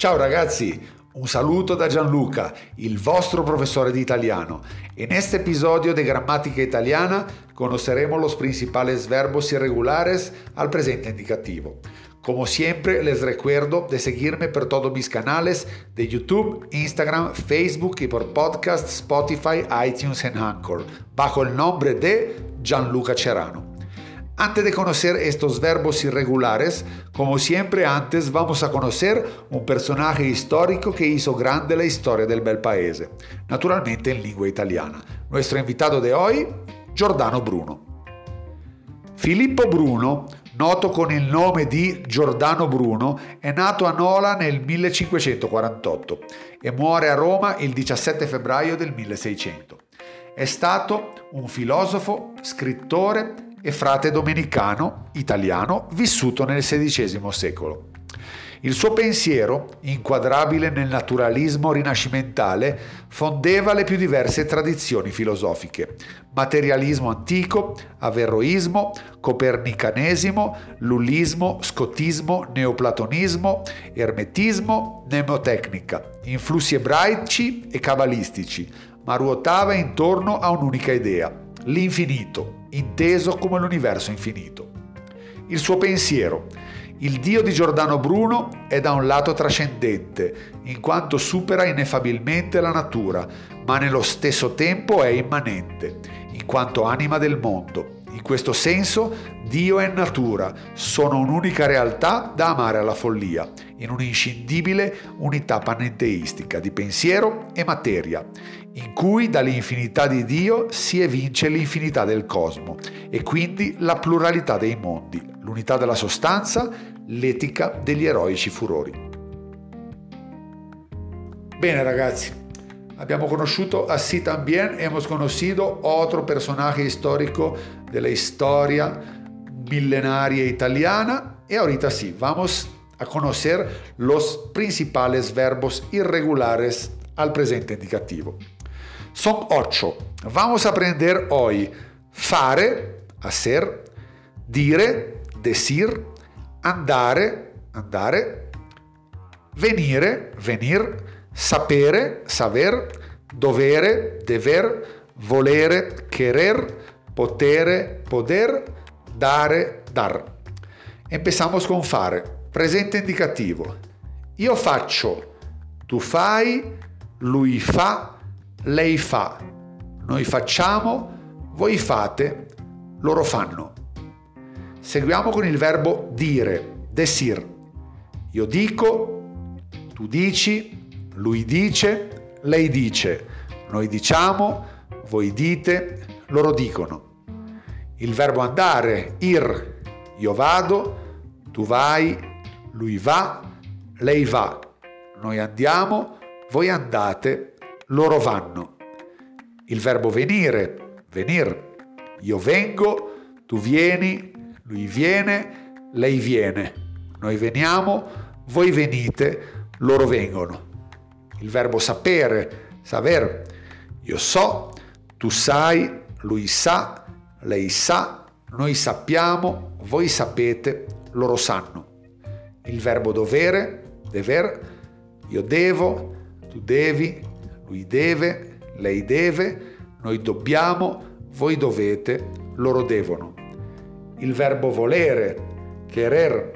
Ciao ragazzi, un saluto da Gianluca, il vostro professore di italiano. En este episodio de Grammatica Italiana conoceremos los principales verbos irregulares al presente indicativo. Como siempre, les recuerdo de seguirme por todos mis canales de YouTube, Instagram, Facebook y por podcast, Spotify, iTunes y Anchor, bajo el nombre de Gianluca Cerano. Antes de conocer estos verbos irregulares, como siempre antes vamos a conocer un personaje histórico que hizo grande la historia del bel paese, naturalmente en lengua italiana. Nuestro invitado de hoy, Giordano Bruno. Filippo Bruno, noto con il nome di Giordano Bruno, è nato a Nola nel 1548 e muore a Roma il 17 febbraio del 1600. È stato un filosofo, scrittore, e frate domenicano italiano vissuto nel XVI secolo. Il suo pensiero, inquadrabile nel naturalismo rinascimentale, fondeva le più diverse tradizioni filosofiche. Materialismo antico, averroismo, copernicanesimo, lullismo, scotismo, neoplatonismo, ermetismo, mnemotecnica, influssi ebraici e cabalistici, ma ruotava intorno a un'unica idea, l'infinito, inteso come l'universo infinito. Il suo pensiero. Il Dio di Giordano Bruno è da un lato trascendente, in quanto supera ineffabilmente la natura, ma nello stesso tempo è immanente, in quanto anima del mondo. In questo senso, Dio e natura sono un'unica realtà da amare alla follia, in un'inscindibile unità panenteistica di pensiero e materia, in cui dall'infinità di Dio si evince l'infinità del cosmo e quindi la pluralità dei mondi, l'unità della sostanza, l'etica degli eroici furori. Bene ragazzi, abbiamo conosciuto así también, hemos conocido otro personaje histórico de la historia milenaria italiana y ahorita sí, vamos a conocer los principales verbos irregulares al presente indicativo. Son ocho. Vamos a aprender hoy fare, hacer, dire, decir, andare, andare, venire, venir, sapere, saber, dovere, dever, volere, querer, potere, poder, dare, dar. Empezamos con fare. Presente indicativo. Io faccio, tu fai, lui fa, lei fa, noi facciamo, voi fate, loro fanno. Seguiamo con il verbo dire, decir. Io dico, tu dici, lui dice, lei dice, noi diciamo, voi dite, loro dicono. Il verbo andare, ir, io vado, tu vai, lui va, lei va, noi andiamo, voi andate, loro vanno. Il verbo venire, venir. Io vengo, tu vieni, lui viene, lei viene. Noi veniamo, voi venite, loro vengono. Il verbo sapere, saber. Io so, tu sai, lui sa, lei sa, noi sappiamo, voi sapete, loro sanno. Il verbo dovere, dever. Io devo, tu devi, lui deve, lei deve, noi dobbiamo, voi dovete, loro devono. Il verbo volere, querer,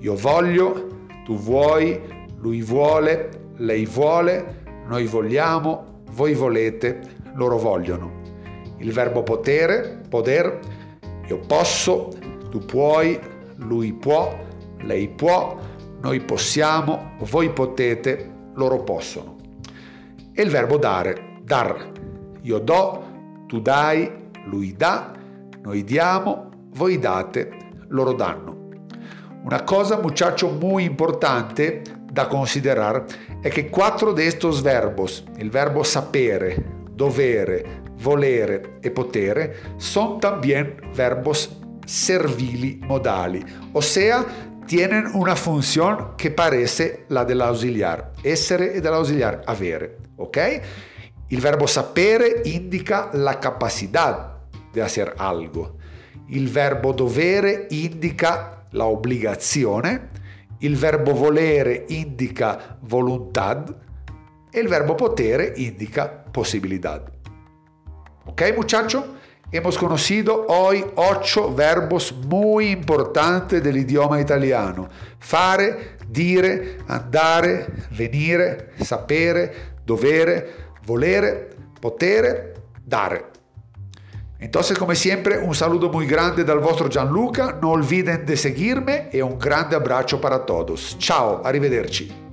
io voglio, tu vuoi, lui vuole, lei vuole, noi vogliamo, voi volete, loro vogliono. Il verbo potere, poder, io posso, tu puoi, lui può, lei può, noi possiamo, voi potete, loro possono e il verbo dare, dar. Io do, tu dai, lui dà, noi diamo, voi date, loro danno. Una cosa muchacho muy importante da considerar è che quattro de estos verbos, il verbo sapere, dovere, volere e potere, son también verbos servili modali, o sea, tienen una función que parece la dell'ausiliar, essere e dell'ausiliar avere ok? Il verbo sapere indica la capacità di hacer algo. Il verbo dovere indica la obbligazione. Il verbo volere indica voluntad e il verbo potere indica posibilidad. ¿Ok, muchacho? Hemos conocido hoy ocho verbos muy importantes del idioma italiano. Fare, dire, andare, venire, sapere, dovere, volere, potere, dare. Entonces, como siempre, un saludo muy grande dal vostro Gianluca. No olviden de seguirme e un grande abbraccio para todos. Ciao, arrivederci.